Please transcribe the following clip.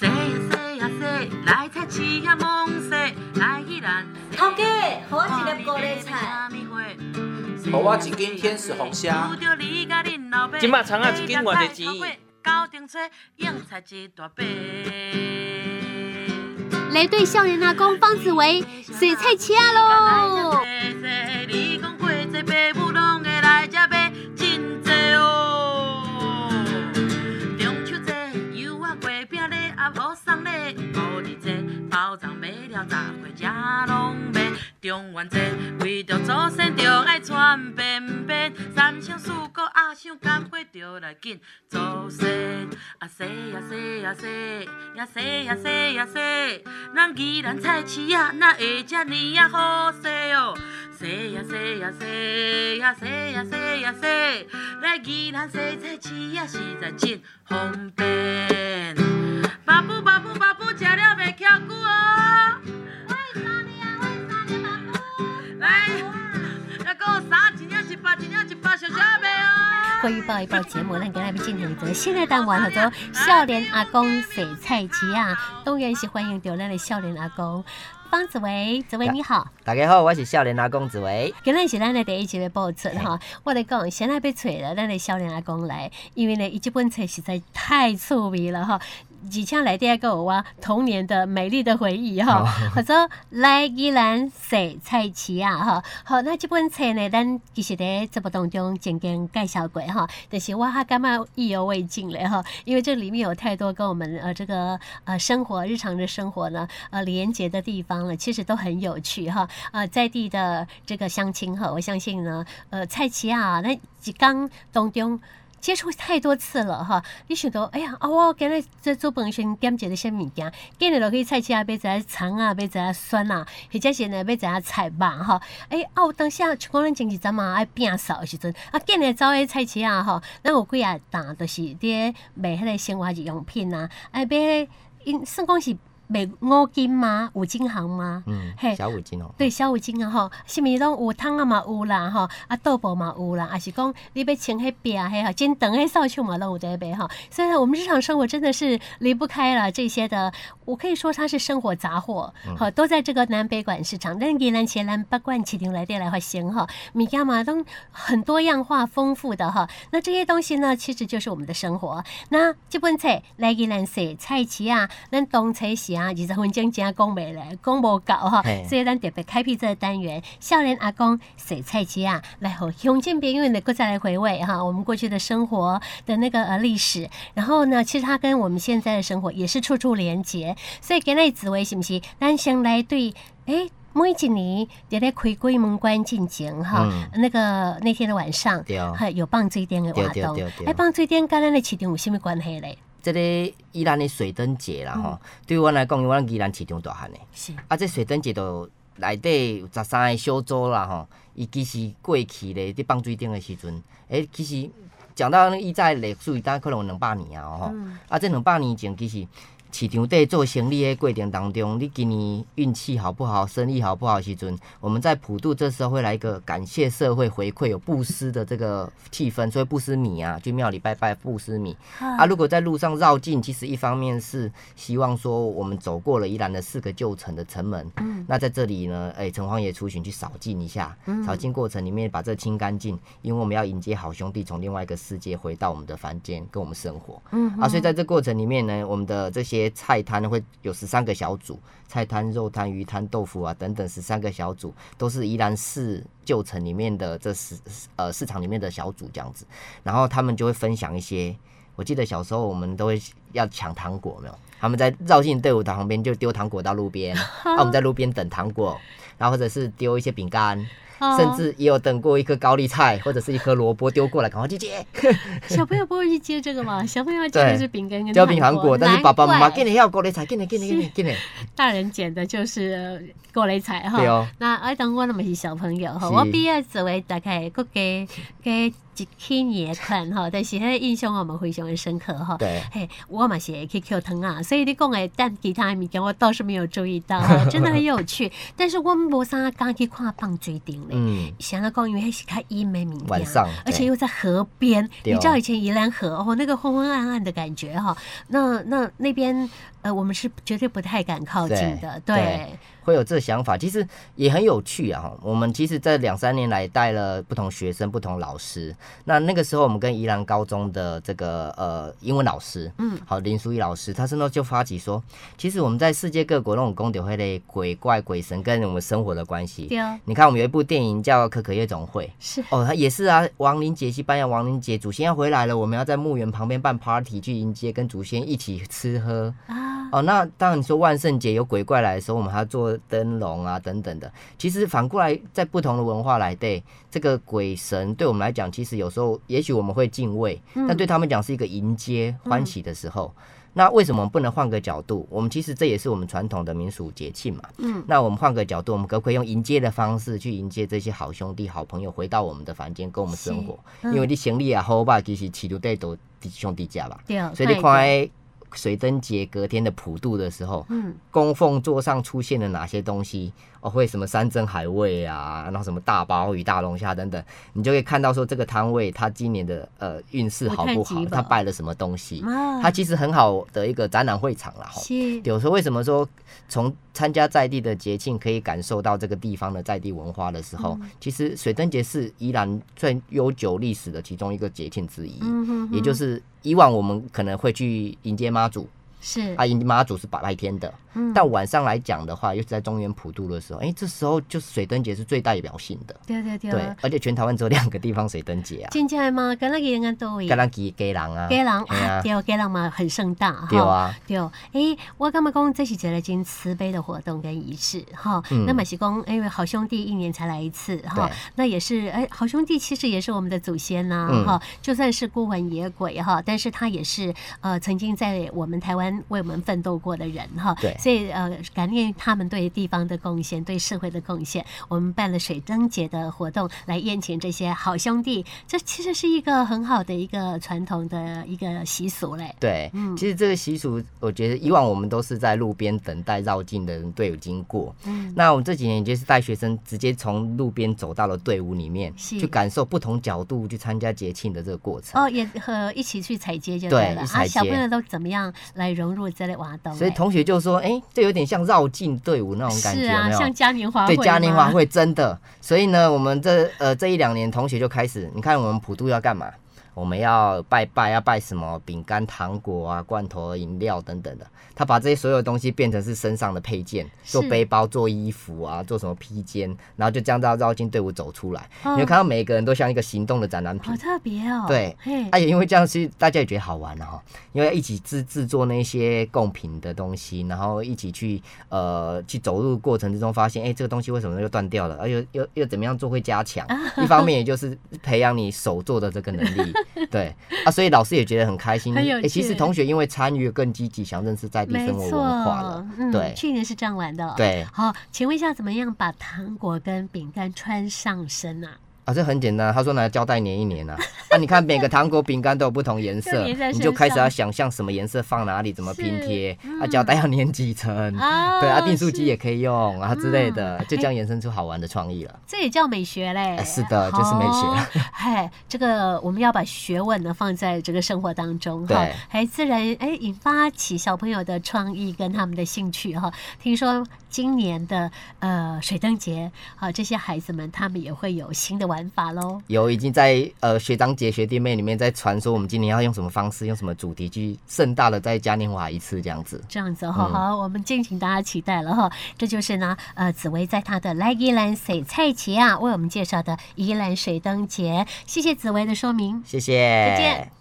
说呀说呀说，来菜市呀忙说，来去咱。头家，给我一粒高丽菜。给我一斤天使红虾。今麦长啊，一斤偌济钱？来对少年阿公方子维洗菜市仔喽！中元节为着祖先着爱穿便便，三生四国阿想干花着来紧祖先。啊说呀说呀说，呀说呀说呀说，咱宜兰菜市仔哪会这呢呀好势哦？说呀说呀说，呀说呀说呀说，来宜兰洗菜市仔实在真方便。巴布巴布巴布，食了袂翘骨哦。欢迎报一报节目，让大家进行一个现在当晚很多少年阿公洗菜机啊，当然是欢迎到咱的少年阿公。方子维，子维你好，大家好，我是少年阿公子维，今日是咱的第一集的播出哈，我来讲，现在被找了咱的少年阿公来，因为呢，伊这本册实在太趣味了哈。几枪来电个我哇，童年的美丽的回忆哈。或者来伊兰写菜奇啊哈。好，那这本册呢，咱其实在节目当中曾经介绍过哈，但是我还感觉意犹未尽嘞哈，因为这里面有太多跟我们呃这个呃生活日常的生活呢呃连接的地方了，其实都很有趣哈。呃，在地的这个乡亲哈，我相信呢呃菜奇啊，那几刚当中。接触太多次了哈，你想到哎呀啊，我今日在做饭时点一个什么物件，今日落去菜市啊，买一下葱啊，买一下蒜啊，或者是呢买一下菜吧哈。哎啊，有当时啊，像我们前几阵嘛爱变少的时阵，啊，今日走去菜市啊哈，那有几啊档都是啲卖迄个生活日用品啊，哎买因算讲是。卖五金吗？五金行吗？嗯，嘿，小五金哦。对，小五金啊，吼，什么拢有汤啊嘛有啦，吼，啊豆腐嘛有啦，还是讲你要穿迄边嘿哈，金灯迄扫帚嘛拢有在卖哈。所以呢，我们日常生活真的是离不开了这些的，我可以说它是生活杂货，好，都在这个南北馆市场，但宜兰前南八馆起点来店来发行哈，物件嘛都很多样化、丰富的哈。那这些东西呢，其实就是我们的生活。那这本册来宜兰洗菜市啊，咱东菜市。啊，二十分钟真讲袂来，讲无够哈，所以咱特别开辟这个单元，少年阿公洗菜市啊，来和乡亲朋友们再来回味哈，我们过去的生活的那个呃历史，然后呢，其实它跟我们现在的生活也是处处连结，所以今日紫薇是不是？咱先来对，哎，每一年在咧开鬼门关进行哈，那个那天的晚上，还有放水灯的活动，哎，放水灯跟咱的市场有什么关系嘞？这个宜兰的水灯节啦，吼、嗯，对我来讲，因为我宜兰市场大汉的，是。啊，这水灯节都内底有十三个小组啦，吼，伊其实过去咧，伫放水灯的时阵，诶、欸，其实讲到以前历史，大概可能有两百年啊，吼、嗯，啊，这两百年前其实。市场在做生意的过程当中，你今年运气好不好，生意好不好时阵，我们在普渡这时候会来一个感谢社会回馈，有布施的这个气氛，所以布施米啊，去庙里拜拜布施米。啊，如果在路上绕境，其实一方面是希望说我们走过了宜兰的四个旧城的城门，嗯，那在这里呢，哎，城隍爷出巡去扫净一下，扫净过程里面把这清干净，因为我们要迎接好兄弟从另外一个世界回到我们的凡间跟我们生活，嗯，啊，所以在这过程里面呢，我们的这些。菜摊会有十三个小组，菜摊、肉摊、鱼摊、豆腐啊等等十三个小组，都是宜兰市旧城里面的这十呃市场里面的小组这样子，然后他们就会分享一些。我记得小时候我们都会要抢糖果，没有？他们在绕进队伍的旁边就丢糖果到路边，那 我们在路边等糖果，然后或者是丢一些饼干。甚至也有等过一颗高丽菜或者是一颗萝卜丢过来，赶快去接。小朋友不会去接这个嘛？小朋友捡的是饼干跟糖果，但是爸爸妈妈给你要高丽菜，给你给你给你给你。大人捡的就是高丽菜哈。对哦。那爱当我那么是小朋友哈，我毕业作为大概个给给一千年看哈，但是迄个印象我们非常的深刻哈。对。嘿，我嘛是 QQ 疼啊，所以你讲诶但其他的物件我倒是没有注意到，真的很有趣。但是我们无啥敢去看放水灯。嗯，想要讲，因为还是开一枚名店，而且又在河边。你知道以前宜兰河哦，那个昏昏暗暗的感觉哈。那那那边呃，我们是绝对不太敢靠近的，对。对会有这个想法，其实也很有趣啊！我们其实这两三年来带了不同学生、不同老师。那那个时候，我们跟宜兰高中的这个呃英文老师，嗯，好林淑仪老师，他是那就发起说，其实我们在世界各国那种宫廷会的鬼怪、鬼神跟我们生活的关系。对啊。你看，我们有一部电影叫《可可夜总会》，是哦，他也是啊。亡灵节，西班牙亡灵节，祖先要回来了，我们要在墓园旁边办 party 去迎接，跟祖先一起吃喝啊。哦，那当然你说万圣节有鬼怪来的时候，我们还要做灯笼啊等等的。其实反过来，在不同的文化来对这个鬼神，对我们来讲，其实有时候也许我们会敬畏，但对他们讲是一个迎接欢喜的时候。嗯、那为什么不能换个角度？我们其实这也是我们传统的民俗节庆嘛。嗯。那我们换个角度，我们可不可以用迎接的方式去迎接这些好兄弟、好朋友回到我们的房间跟我们生活？嗯、因为你行李啊好吧，其实起都得都弟兄弟家吧。对。所以你看。水灯节隔天的普渡的时候，嗯，供奉桌上出现了哪些东西？哦，会什么山珍海味啊，然后什么大鲍鱼、大龙虾等等，你就可以看到说这个摊位它今年的呃运势好不好？它拜了什么东西？它其实很好的一个展览会场了。是。有时候为什么说从参加在地的节庆可以感受到这个地方的在地文化的时候，嗯、其实水灯节是宜兰最悠久历史的其中一个节庆之一。嗯哼哼。也就是以往我们可能会去迎接妈祖。是啊，迎妈祖是白天的。嗯、但晚上来讲的话，又是在中原普渡的时候，哎、欸，这时候就是水灯节是最代表性的。对对对。对，而且全台湾只有两个地方水灯节啊。真的吗？跟那个应该都。跟那个家人啊。家人啊，对，家人嘛很盛大哈。对啊。对，哎、欸，我刚刚讲这是一个真慈悲的活动跟仪式哈。嗯。那么是讲，因为好兄弟一年才来一次哈。那也是，哎、欸，好兄弟其实也是我们的祖先呐、啊、哈、嗯。就算是孤魂野鬼哈，但是他也是呃曾经在我们台湾为我们奋斗过的人哈。对。所以呃。感念他们对地方的贡献，对社会的贡献。我们办了水灯节的活动，来宴请这些好兄弟。这其实是一个很好的一个传统的一个习俗嘞。对，嗯，其实这个习俗，我觉得以往我们都是在路边等待绕境的人队伍经过。嗯，那我们这几年就是带学生直接从路边走到了队伍里面，去感受不同角度去参加节庆的这个过程。哦，也和一起去踩街就对了。对，啊，小朋友都怎么样来融入这类活动？所以同学就说：“哎、欸，这有点像。”绕境队伍那种感觉，是啊，有有像嘉年华会。对，嘉年华会真的。所以呢，我们这呃这一两年，同学就开始，你看我们普渡要干嘛？我们要拜拜，要拜什么饼干、糖果啊、罐头、饮料等等的。他把这些所有东西变成是身上的配件，做背包、做衣服啊，做什么披肩，然后就这样绕绕进队伍走出来。哦、你会看到每个人都像一个行动的展览品，好特别哦。对，哎、啊，也因为这样，其实大家也觉得好玩哈，因为要一起制制作那些贡品的东西，然后一起去呃去走路过程之中，发现哎、欸，这个东西为什么又断掉了？而又又又怎么样做会加强？一方面也就是培养你手做的这个能力。对啊，所以老师也觉得很开心。哎、欸，其实同学因为参与更积极，想认识在地生活文化了。嗯，对，去年是这样玩的。对，好，请问一下，怎么样把糖果跟饼干穿上身啊？啊，这很简单。他说拿胶带粘一粘啊。那、啊、你看每个糖果、饼干都有不同颜色，你就开始要想象什么颜色放哪里，怎么拼贴。啊，胶带要粘几层？对啊，订书机也可以用啊之类的，就这样延伸出好玩的创意了。这也叫美学嘞。啊、是的，就是美学。嗨，这个我们要把学问呢放在这个生活当中哈，还自然哎引发起小朋友的创意跟他们的兴趣哈。听说今年的呃水灯节啊，这些孩子们他们也会有新的玩。法喽，有已经在呃学长姐学弟妹里面在传说，我们今年要用什么方式，用什么主题去盛大的在嘉年华一次这样子。这样子哈，好，我们敬请大家期待了哈。这就是呢，呃，紫薇在她的来宜兰水菜节啊，为我们介绍的宜兰水灯节。谢谢紫薇的说明，谢谢，再见。